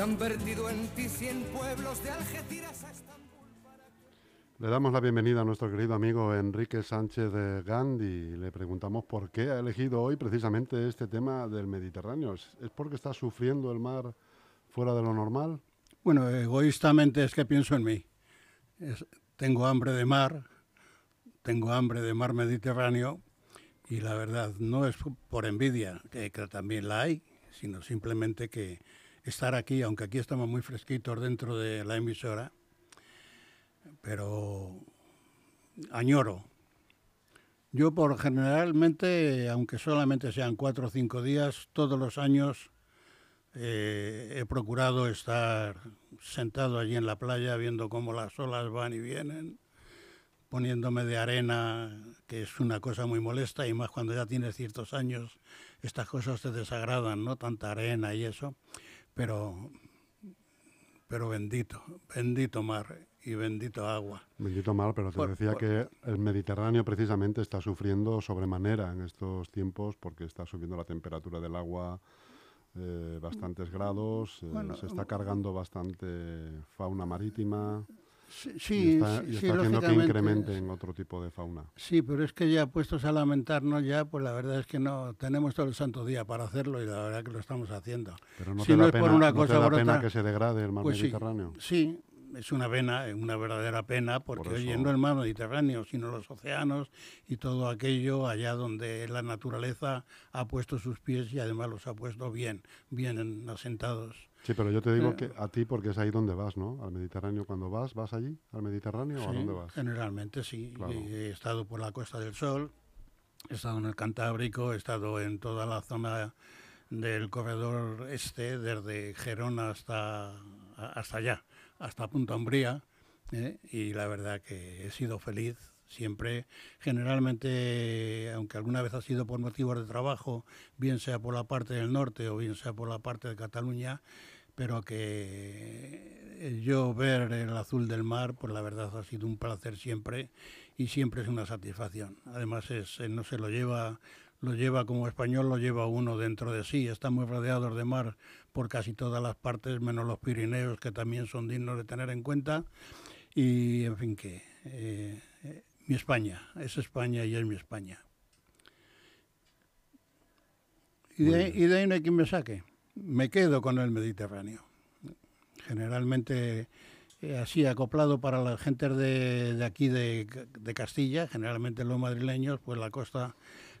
han vertido en ti cien pueblos de Algeciras a Estambul. Le damos la bienvenida a nuestro querido amigo Enrique Sánchez de Gandhi y le preguntamos por qué ha elegido hoy precisamente este tema del Mediterráneo. ¿Es porque está sufriendo el mar fuera de lo normal? Bueno, egoístamente es que pienso en mí. tengo hambre de mar, tengo hambre de mar Mediterráneo y la verdad no es por envidia, que también la hay, sino simplemente que estar aquí, aunque aquí estamos muy fresquitos dentro de la emisora, pero añoro. Yo por generalmente, aunque solamente sean cuatro o cinco días, todos los años eh, he procurado estar sentado allí en la playa viendo cómo las olas van y vienen, poniéndome de arena, que es una cosa muy molesta, y más cuando ya tienes ciertos años, estas cosas te desagradan, ¿no? Tanta arena y eso pero, pero bendito, bendito mar y bendito agua. Bendito mar, pero te decía que el Mediterráneo precisamente está sufriendo sobremanera en estos tiempos porque está subiendo la temperatura del agua eh, bastantes grados, eh, se está cargando bastante fauna marítima. Sí, y está, haciendo que incrementen otro tipo de fauna. Sí, pero es que ya puestos a lamentarnos ya, pues la verdad es que no tenemos todo el santo día para hacerlo y la verdad que lo estamos haciendo. Pero no te da, pena, una cosa pena que se degrade el mar pues Mediterráneo. Sí, es una pena, una verdadera pena, porque hoy no el mar Mediterráneo, sino los océanos y todo aquello allá donde la naturaleza ha puesto sus pies y además los ha puesto bien, bien asentados. Sí, pero yo te digo que a ti porque es ahí donde vas, ¿no? Al Mediterráneo cuando vas, ¿vas allí? ¿Al Mediterráneo o a dónde vas? Generalmente sí. He estado por la Costa del Sol, he estado en el Cantábrico, he estado en toda la zona del corredor este, desde Gerona hasta, hasta allá, hasta Punta Umbría, ¿eh? y la verdad que he sido feliz siempre, generalmente, aunque alguna vez ha sido por motivos de trabajo, bien sea por la parte del norte o bien sea por la parte de Cataluña, pero que yo ver el azul del mar, pues la verdad ha sido un placer siempre y siempre es una satisfacción. Además es, no se lo lleva, lo lleva como español, lo lleva uno dentro de sí. Estamos rodeados de mar por casi todas las partes, menos los Pirineos, que también son dignos de tener en cuenta. Y en fin que eh, mi España, es España y es mi España. Y de, y de ahí no hay quien me saque. Me quedo con el Mediterráneo. Generalmente eh, así acoplado para las gentes de, aquí de, Castilla, generalmente los madrileños, pues la costa,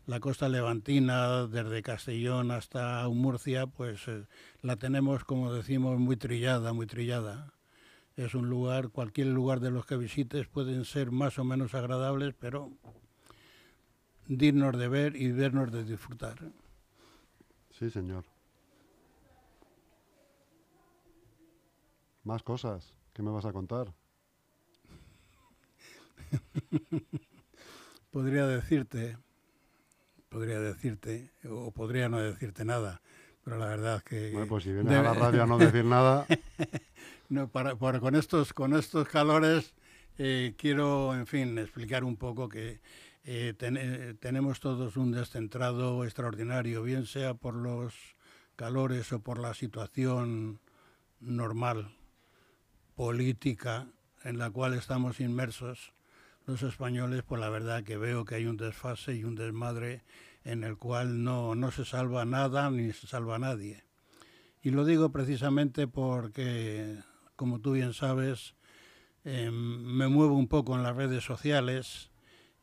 la costa levantina, desde Castellón hasta Murcia, pues eh, la tenemos, como decimos, muy trillada, muy trillada. Es un lugar, cualquier lugar de los que visites pueden ser más o menos agradables, pero dignos de ver y vernos de disfrutar. Sí, señor. Más cosas. ¿Qué me vas a contar? podría decirte, podría decirte, o podría no decirte nada, pero la verdad que... Bueno, pues si vienes a la radio a no decir nada... No, para, con, estos, con estos calores eh, quiero, en fin, explicar un poco que eh, tenemos todos un descentrado extraordinario, bien sea por los calores o por la situación normal, política en la cual estamos inmersos los españoles, pues la verdad que veo que hay un desfase y un desmadre en el cual no, no se salva nada ni se salva nadie. Y lo digo precisamente porque como tú bien sabes, em, me muevo un poco en las redes sociales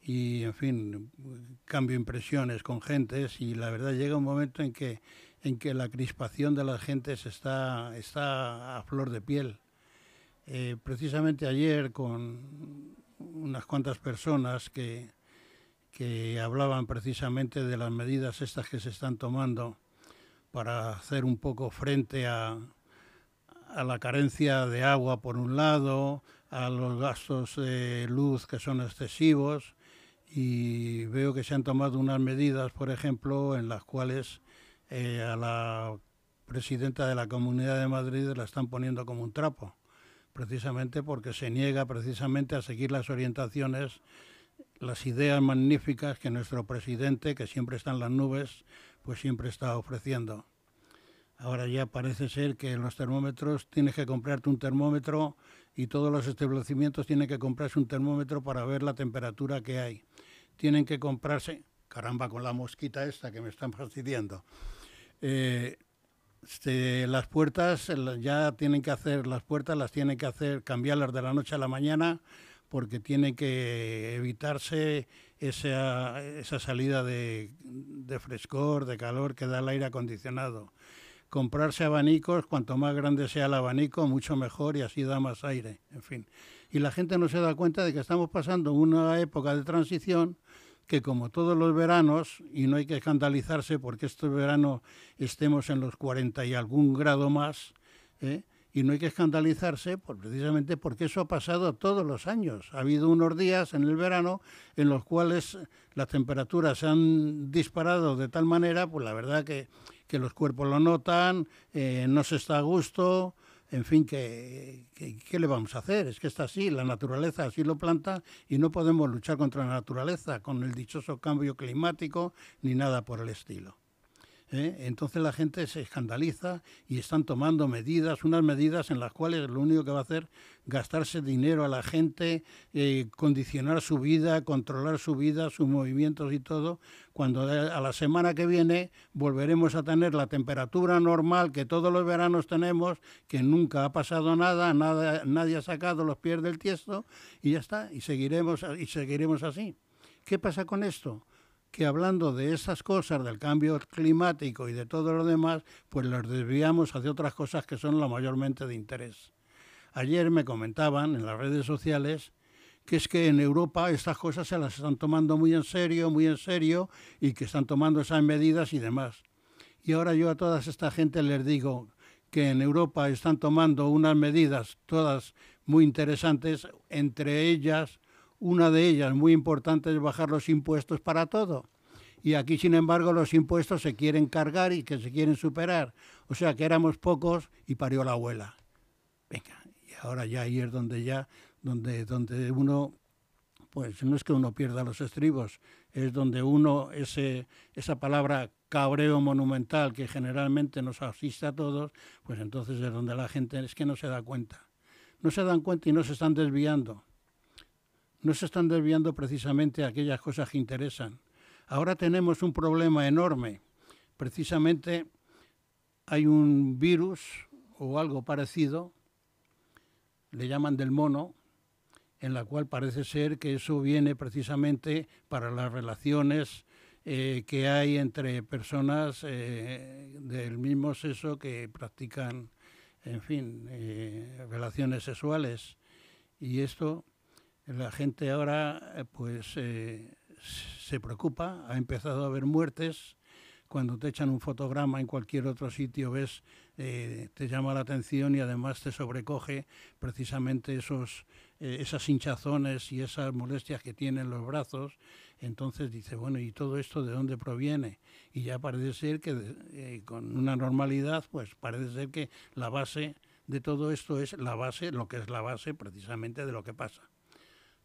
y, en fin, cambio impresiones con gentes y la verdad llega un momento en que, en que la crispación de las gentes está, está a flor de piel. Eh, precisamente ayer con unas cuantas personas que, que hablaban precisamente de las medidas estas que se están tomando para hacer un poco frente a, a la carencia de agua por un lado, a los gastos de luz que son excesivos y veo que se han tomado unas medidas, por ejemplo, en las cuales eh, a la presidenta de la Comunidad de Madrid la están poniendo como un trapo, precisamente porque se niega precisamente a seguir las orientaciones, las ideas magníficas que nuestro presidente, que siempre está en las nubes, pues siempre está ofreciendo. Ahora ya parece ser que los termómetros tienes que comprarte un termómetro y todos los establecimientos tienen que comprarse un termómetro para ver la temperatura que hay. Tienen que comprarse, caramba, con la mosquita esta que me están fastidiando. Eh, este, las puertas ya tienen que hacer, las puertas las tienen que hacer, cambiarlas de la noche a la mañana porque tiene que evitarse esa, esa salida de, de, frescor, de calor que da el aire acondicionado. Comprarse abanicos, cuanto más grande sea el abanico, mucho mejor y así da más aire, en fin. Y la gente no se da cuenta de que estamos pasando una época de transición que como todos los veranos, y no hay que escandalizarse porque este verano estemos en los 40 y algún grado más, ¿eh? y no hay que escandalizarse por, precisamente porque eso ha pasado todos los años. Ha habido unos días en el verano en los cuales las temperaturas se han disparado de tal manera, pues la verdad que, que los cuerpos lo notan, eh, no se está a gusto, en fin, ¿qué, ¿qué, le vamos a hacer? Es que está así, la naturaleza así lo planta y no podemos luchar contra la naturaleza con el dichoso cambio climático ni nada por el estilo. ¿Eh? Entonces la gente se escandaliza y están tomando medidas, unas medidas en las cuales lo único que va a hacer gastarse dinero a la gente, eh, condicionar su vida, controlar su vida, sus movimientos y todo, cuando a la semana que viene volveremos a tener la temperatura normal que todos los veranos tenemos, que nunca ha pasado nada, nada nadie ha sacado los pies del tiesto y ya está, y seguiremos, y seguiremos así. ¿Qué pasa con esto? Que hablando de esas cosas, del cambio climático y de todo lo demás, pues los desviamos hacia otras cosas que son lo mayormente de interés. Ayer me comentaban en las redes sociales que es que en Europa estas cosas se las están tomando muy en serio, muy en serio, y que están tomando esas medidas y demás. Y ahora yo a toda esta gente les digo que en Europa están tomando unas medidas todas muy interesantes, entre ellas una de ellas muy importante es bajar los impuestos para todo. Y aquí, sin embargo, los impuestos se quieren cargar y que se quieren superar. O sea que éramos pocos y parió la abuela. Venga, y ahora ya ahí es donde ya, donde, donde uno, pues no es que uno pierda los estribos, es donde uno, ese, esa palabra cabreo monumental que generalmente nos asiste a todos, pues entonces es donde la gente es que no se da cuenta. No se dan cuenta y no se están desviando no se están desviando precisamente a aquellas cosas que interesan. Ahora tenemos un problema enorme. Precisamente hay un virus o algo parecido, le llaman del mono, en la cual parece ser que eso viene precisamente para las relaciones eh, que hay entre personas eh, del mismo sexo que practican, en fin, eh, relaciones sexuales. Y esto la gente ahora eh, pues eh, se preocupa, ha empezado a haber muertes. Cuando te echan un fotograma en cualquier otro sitio ves, eh, te llama la atención y además te sobrecoge precisamente esos, esas hinchazones y esas molestias que tienen los brazos. Entonces dice, bueno, ¿y todo esto de dónde proviene? Y ya parece ser que con una normalidad, pues parece ser que la base de todo esto es la base, lo que es la base precisamente de lo que pasa.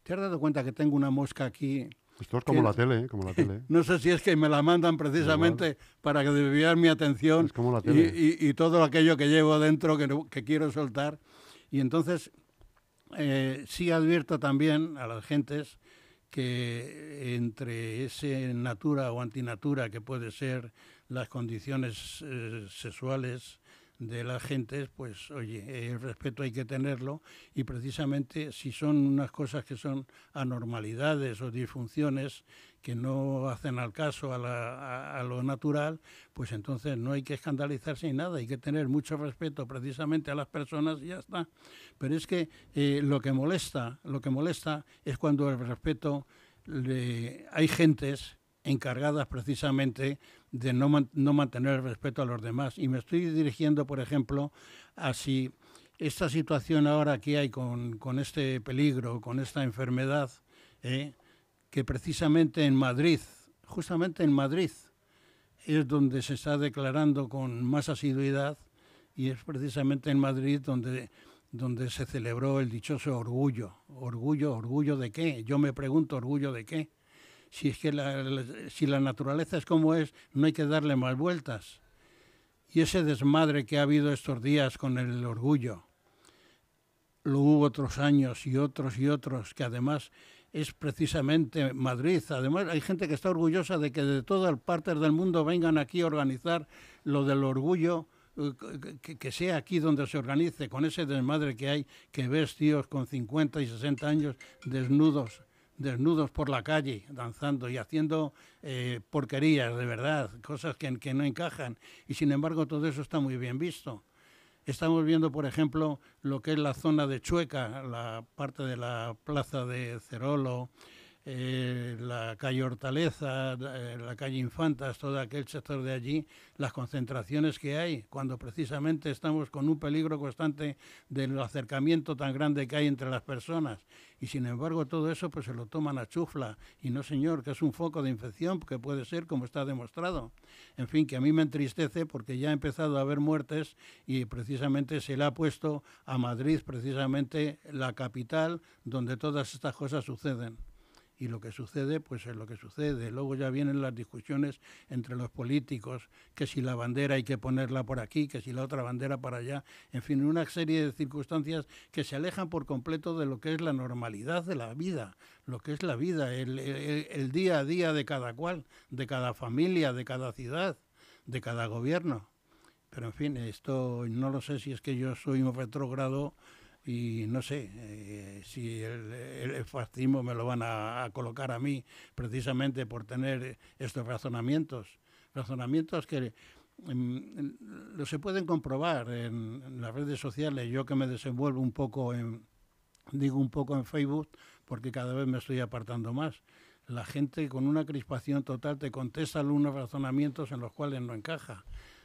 ¿Te has dado cuenta que tengo una mosca aquí? Esto es como la tele, ¿eh? como la tele. no sé si es que me la mandan precisamente para desviar mi atención Y, todo aquello que llevo dentro que, quiero soltar. Y entonces eh, sí advierto también a las gentes que entre ese natura o antinatura que puede ser las condiciones eh, sexuales de las gentes, pues oye, el respeto hay que tenerlo y precisamente si son unas cosas que son anormalidades o disfunciones que no hacen al caso a, lo natural, pues entonces no hay que escandalizarse ni nada, hay que tener mucho respeto precisamente a las personas y ya está. Pero es que eh, lo que molesta, lo que molesta es cuando el respeto le, hay gentes encargadas precisamente de no, no, mantener el respeto a los demás. Y me estoy dirigiendo, por ejemplo, a si esta situación ahora que hay con, con este peligro, con esta enfermedad, ¿eh? que precisamente en Madrid, justamente en Madrid, es donde se está declarando con más asiduidad y es precisamente en Madrid donde, donde se celebró el dichoso orgullo. ¿Orgullo? ¿Orgullo de qué? Yo me pregunto, ¿orgullo de qué? Si es que si la naturaleza es como es, no hay que darle más vueltas. Y ese desmadre que ha habido estos días con el orgullo, lo hubo otros años y otros y otros, que además es precisamente Madrid. Además, hay gente que está orgullosa de que de todas partes del mundo vengan aquí a organizar lo del orgullo, eh, que, sea aquí donde se organice, con ese desmadre que hay, que ves tíos con 50 y 60 años desnudos desnudos por la calle, danzando y haciendo eh, porquerías, de verdad, cosas que, que no encajan. Y sin embargo todo eso está muy bien visto. Estamos viendo, por ejemplo, lo que es la zona de Chueca, la parte de la plaza de Cerolo, eh, la calle Hortaleza, eh, la calle Infantas, todo aquel sector de allí, las concentraciones que hay, cuando precisamente estamos con un peligro constante del acercamiento tan grande que hay entre las personas. Y sin embargo todo eso pues se lo toman a chufla. Y no señor, que es un foco de infección, que puede ser como está demostrado. En fin, que a mí me entristece porque ya ha empezado a haber muertes y precisamente se le ha puesto a Madrid, precisamente la capital donde todas estas cosas suceden y lo que sucede, pues es lo que sucede. Luego ya vienen las discusiones entre los políticos, que si la bandera hay que ponerla por aquí, que si la otra bandera para allá, en fin, una serie de circunstancias que se alejan por completo de lo que es la normalidad de la vida, lo que es la vida, el, día a día de cada cual, de cada familia, de cada ciudad, de cada gobierno. Pero en fin, esto no lo sé si es que yo soy un retrógrado y no sé eh, si el, fascismo me lo van a, colocar a mí precisamente por tener estos razonamientos, razonamientos que lo se pueden comprobar en, las redes sociales. Yo que me desenvuelvo un poco en, digo un poco en Facebook, porque cada vez me estoy apartando más. La gente con una crispación total te contesta algunos razonamientos en los cuales no encaja.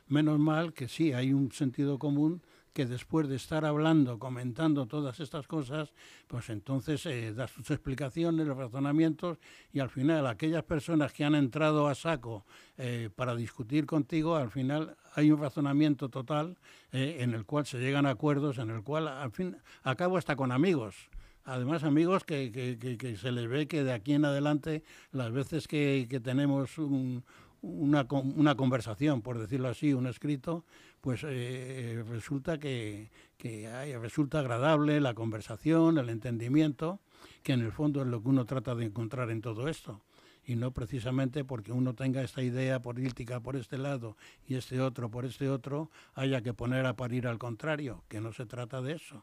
Menos mal que sí, hay un sentido común que después de estar hablando, comentando todas estas cosas, pues entonces eh, da sus explicaciones, los razonamientos y al final aquellas personas que han entrado a saco eh, para discutir contigo, al final hay un razonamiento total eh, en el cual se llegan a acuerdos, en el cual al fin acabo hasta con amigos. Además, amigos que, que, se les ve que de aquí en adelante, las veces que, tenemos un, una, una, conversación, por decirlo así, un escrito, pues eh, resulta que, que resulta agradable la conversación, el entendimiento, que en el fondo es lo que uno trata de encontrar en todo esto. Y no precisamente porque uno tenga esta idea política por este lado y este otro por este otro, haya que poner a parir al contrario, que no se trata de eso,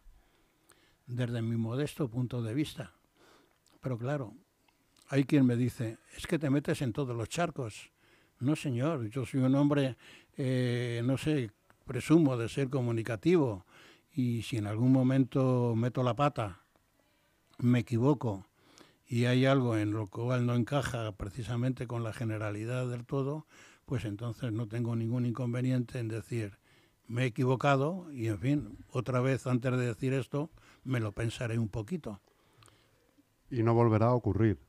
desde mi modesto punto de vista. Pero claro, hay quien me dice, es que te metes en todos los charcos no, señor, yo soy un hombre, eh, no sé, presumo de ser comunicativo y si en algún momento meto la pata, me equivoco y hay algo en lo cual no encaja precisamente con la generalidad del todo, pues entonces no tengo ningún inconveniente en decir, me he equivocado y en fin, otra vez antes de decir esto, me lo pensaré un poquito. Y no volverá a ocurrir.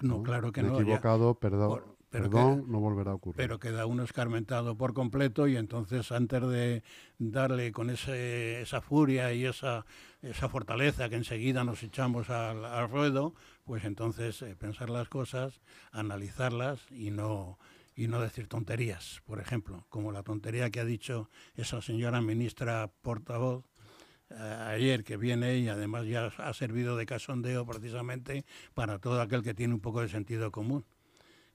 No, claro que me no. He equivocado, perdón. Perdón, no volverá a ocurrir. Pero queda uno escarmentado por completo y entonces antes de darle con ese, esa furia y esa, esa fortaleza que enseguida nos echamos al, ruedo, pues entonces eh, pensar las cosas, analizarlas y no, y no decir tonterías, por ejemplo, como la tontería que ha dicho esa señora ministra portavoz eh, ayer que viene y además ya ha servido de casondeo precisamente para todo aquel que tiene un poco de sentido común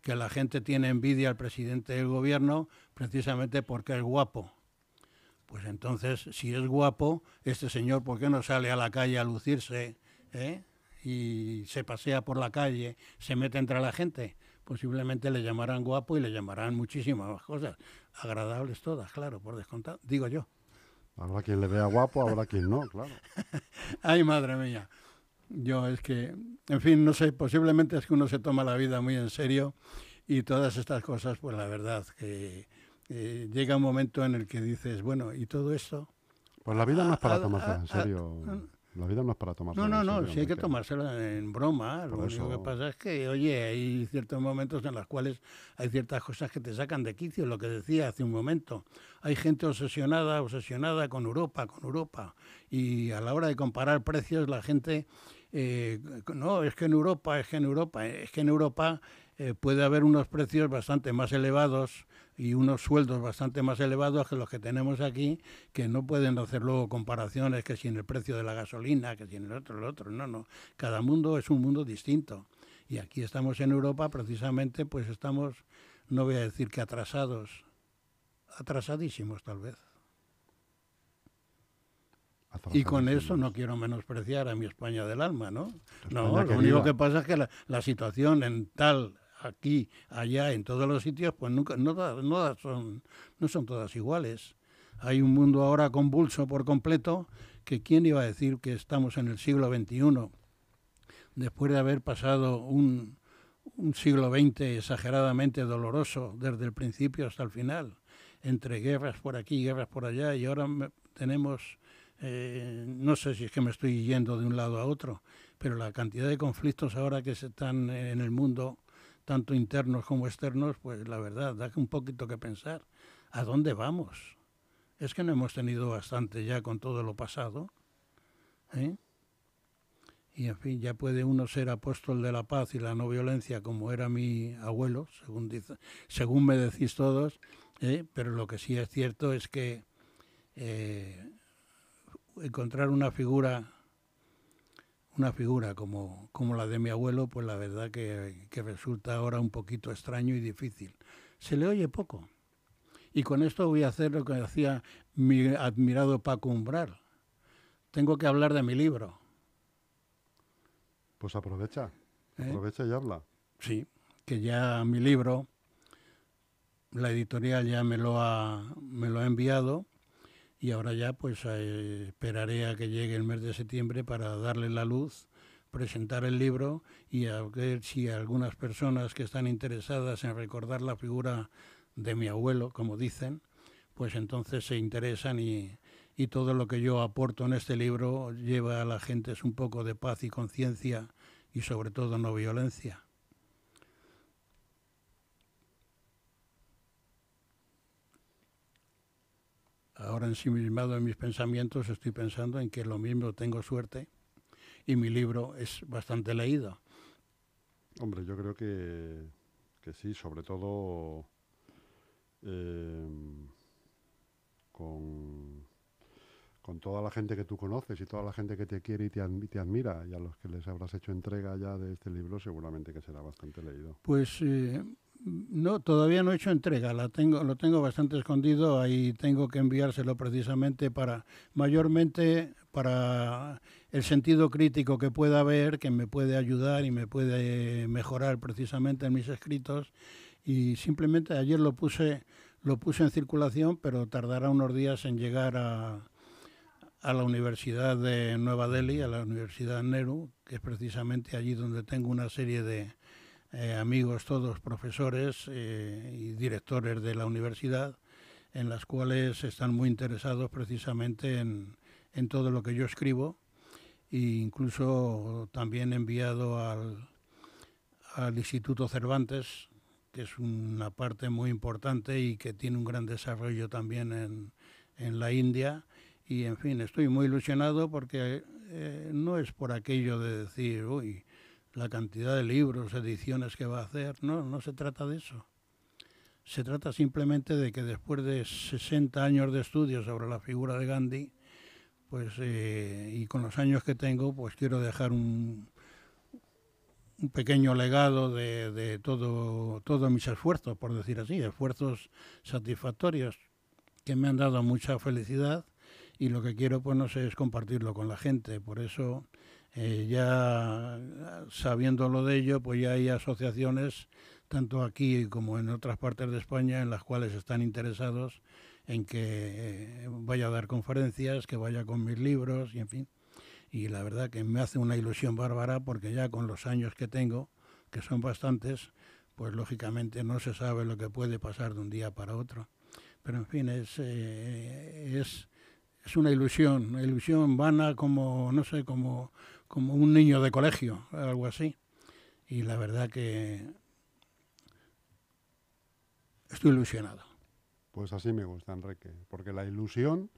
que la gente tiene envidia al presidente del gobierno precisamente porque es guapo. Pues entonces, si es guapo, este señor, ¿por qué no sale a la calle a lucirse eh? y se pasea por la calle, se mete entre la gente? Posiblemente le llamarán guapo y le llamarán muchísimas cosas, agradables todas, claro, por descontado, digo yo. Habrá quien le vea guapo, habrá quien no, claro. Ay, madre mía. Yo es que, en fin, no sé, posiblemente es que uno se toma la vida muy en serio y todas estas cosas, pues la verdad que eh, llega un momento en el que dices, bueno, ¿y todo esto? Pues la vida no es para tomarse en serio. La vida no es para tomarse No, no, no, sí hay que tomársela en broma. Lo único que pasa es que, oye, hay ciertos momentos en los cuales hay ciertas cosas que te sacan de quicio, lo que decía hace un momento. Hay gente obsesionada, obsesionada con Europa, con Europa. Y a la hora de comparar precios, la gente, eh, no, es que en Europa, es que en Europa, es que en Europa eh, puede haber unos precios bastante más elevados y unos sueldos bastante más elevados que los que tenemos aquí, que no pueden hacer luego comparaciones que si en el precio de la gasolina, que si en el otro, el otro. No, no. Cada mundo es un mundo distinto. Y aquí estamos en Europa, precisamente, pues estamos, no voy a decir que atrasados, atrasadísimos tal vez. Y con eso no quiero menospreciar a mi España del alma, ¿no? no, lo único que pasa es que la, la situación en tal aquí, allá, en todos los sitios, pues nunca, no, no, son, no son todas iguales. Hay un mundo ahora convulso por completo que quién iba a decir que estamos en el siglo XXI, después de haber pasado un, un siglo XX exageradamente doloroso desde el principio hasta el final, entre guerras por aquí, guerras por allá, y ahora tenemos, eh, no sé si es que me estoy yendo de un lado a otro, pero la cantidad de conflictos ahora que se están en el mundo tanto internos como externos, pues la verdad, da un poquito que pensar. ¿A dónde vamos? Es que no hemos tenido bastante ya con todo lo pasado. ¿eh? Y en fin, ya puede uno ser apóstol de la paz y la no violencia como era mi abuelo, según, según me decís todos, ¿eh? pero lo que sí es cierto es que eh, encontrar una figura una figura como, como la de mi abuelo, pues la verdad que, resulta ahora un poquito extraño y difícil. Se le oye poco. Y con esto voy a hacer lo que hacía mi admirado Paco Umbral. Tengo que hablar de mi libro. Pues aprovecha, ¿Eh? aprovecha y habla. Sí, que ya mi libro, la editorial ya me lo ha, me lo ha enviado y ahora ya pues eh, esperaré a que llegue el mes de septiembre para darle la luz, presentar el libro y a ver si algunas personas que están interesadas en recordar la figura de mi abuelo, como dicen, pues entonces se interesan y, y todo lo que yo aporto en este libro lleva a la gente un poco de paz y conciencia y sobre todo no violencia. Ahora ensimismado en mis pensamientos estoy pensando en que lo mismo tengo suerte y mi libro es bastante leído. Hombre, yo creo que, que sí, sobre todo eh, con, con, toda la gente que tú conoces y toda la gente que te quiere y te, te, admira y a los que les habrás hecho entrega ya de este libro, seguramente que será bastante leído. Pues eh, no, todavía no he hecho entrega, la tengo, lo tengo bastante escondido, ahí tengo que enviárselo precisamente para, mayormente para el sentido crítico que pueda haber, que me puede ayudar y me puede mejorar precisamente en mis escritos. Y simplemente ayer lo puse, lo puse en circulación, pero tardará unos días en llegar a, a la Universidad de Nueva Delhi, a la Universidad Nehru, que es precisamente allí donde tengo una serie de, eh, amigos todos profesores eh, y directores de la universidad, en las cuales están muy interesados precisamente en, en todo lo que yo escribo e incluso también enviado al, al Instituto Cervantes, que es una parte muy importante y que tiene un gran desarrollo también en, en la India. Y en fin, estoy muy ilusionado porque eh, no es por aquello de decir, uy, la cantidad de libros, ediciones que va a hacer. No, no se trata de eso. Se trata simplemente de que después de 60 años de estudio sobre la figura de Gandhi, pues eh, y con los años que tengo, pues quiero dejar un, un pequeño legado de, de todo, todos mis esfuerzos, por decir así, esfuerzos satisfactorios que me han dado mucha felicidad y lo que quiero pues no sé es compartirlo con la gente. Por eso eh, ya sabiendo lo de ello, pues ya hay asociaciones, tanto aquí como en otras partes de España, en las cuales están interesados en que eh, vaya a dar conferencias, que vaya con mis libros y en fin. Y la verdad que me hace una ilusión bárbara porque ya con los años que tengo, que son bastantes, pues lógicamente no se sabe lo que puede pasar de un día para otro. Pero en fin, es, eh, es es una ilusión, una ilusión vana como, no sé, como, como un niño de colegio, algo así. Y la verdad que estoy ilusionado. Pues así me gusta, Enrique, porque la ilusión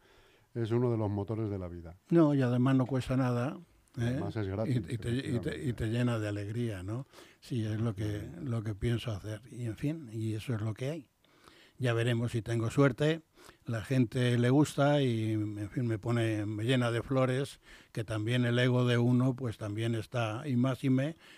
es uno de los motores de la vida. No, y además no cuesta nada. ¿eh? Además es gratis. Y, te, y, te, llena de alegría, ¿no? Sí, es lo que, lo que pienso hacer. Y en fin, y eso es lo que hay. Ya veremos si tengo suerte la gente le gusta y en fin me pone me llena de flores que también el ego de uno pues también está y más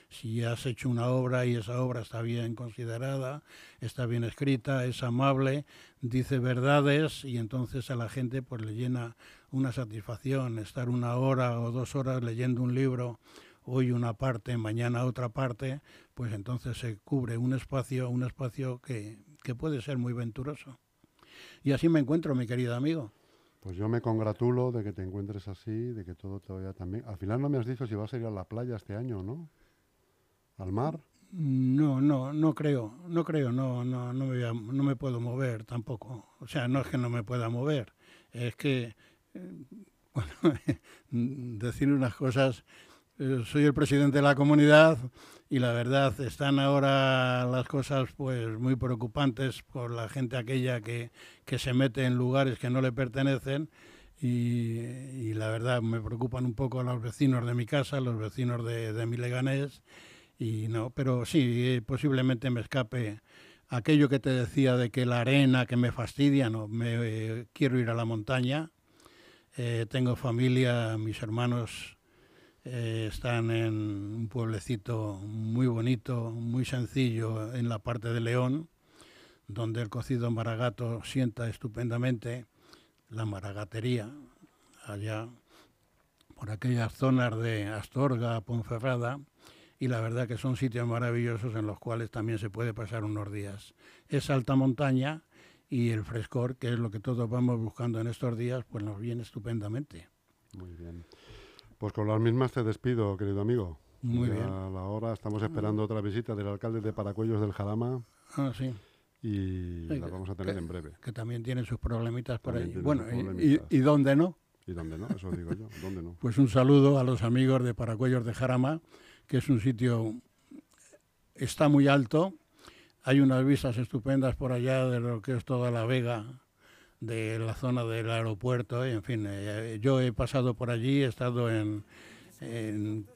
si has hecho una obra y esa obra está bien considerada está bien escrita es amable dice verdades y entonces a la gente pues le llena una satisfacción estar una hora o dos horas leyendo un libro hoy una parte mañana otra parte pues entonces se cubre un espacio un espacio que, que puede ser muy venturoso y así me encuentro, mi querido amigo. Pues yo me congratulo de que te encuentres así, de que todo te vaya también. Al final no me has dicho si vas a ir a la playa este año, ¿no? ¿Al mar? No, no, no creo, no creo, no, no, no me, no me puedo mover tampoco. O sea, no es que no me pueda mover, es que, eh, bueno, decir unas cosas, soy el presidente de la comunidad, y la verdad están ahora las cosas pues muy preocupantes por la gente aquella que, que se mete en lugares que no le pertenecen y, la verdad me preocupan un poco los vecinos de mi casa, los vecinos de, de mi Leganés y no, pero sí, posiblemente me escape aquello que te decía de que la arena que me fastidia, no, me eh, quiero ir a la montaña, eh, tengo familia, mis hermanos eh, están en un pueblecito muy bonito, muy sencillo en la parte de León, donde el cocido maragato sienta estupendamente la maragatería, allá por aquellas zonas de Astorga, Ponferrada, y la verdad que son sitios maravillosos en los cuales también se puede pasar unos días. Es alta montaña y el frescor, que es lo que todos vamos buscando en estos días, pues nos viene estupendamente. Muy bien. Pues con las mismas te despido, querido amigo. Muy bien. A la hora estamos esperando otra visita del alcalde de Paracuellos del Jarama. Ah, sí. Y la vamos a tener en breve. Que también tiene sus problemitas por ahí. Bueno, y, y, dónde no? ¿Y dónde no? Eso digo yo. ¿Dónde no? Pues un saludo a los amigos de Paracuellos de Jarama, que es un sitio, está muy alto. Hay unas vistas estupendas por allá de lo que es toda la vega de la zona del aeropuerto. Y, en fin, eh, yo he pasado por allí, he estado en,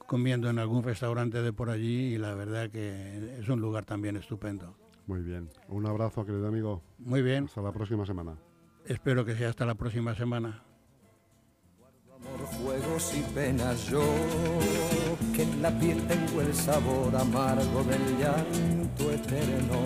comiendo en algún restaurante de por allí y la verdad que es un lugar también estupendo. Muy bien. Un abrazo, querido amigo. Muy bien. Hasta la próxima semana. Espero que sea hasta la próxima semana. Amor, juegos y penas yo, que en la piel tengo el sabor amargo del llanto eterno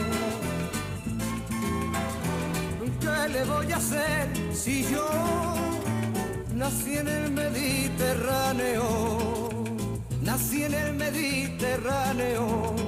Le voy a hacer si yo nací en el Mediterráneo? Nací en el Mediterráneo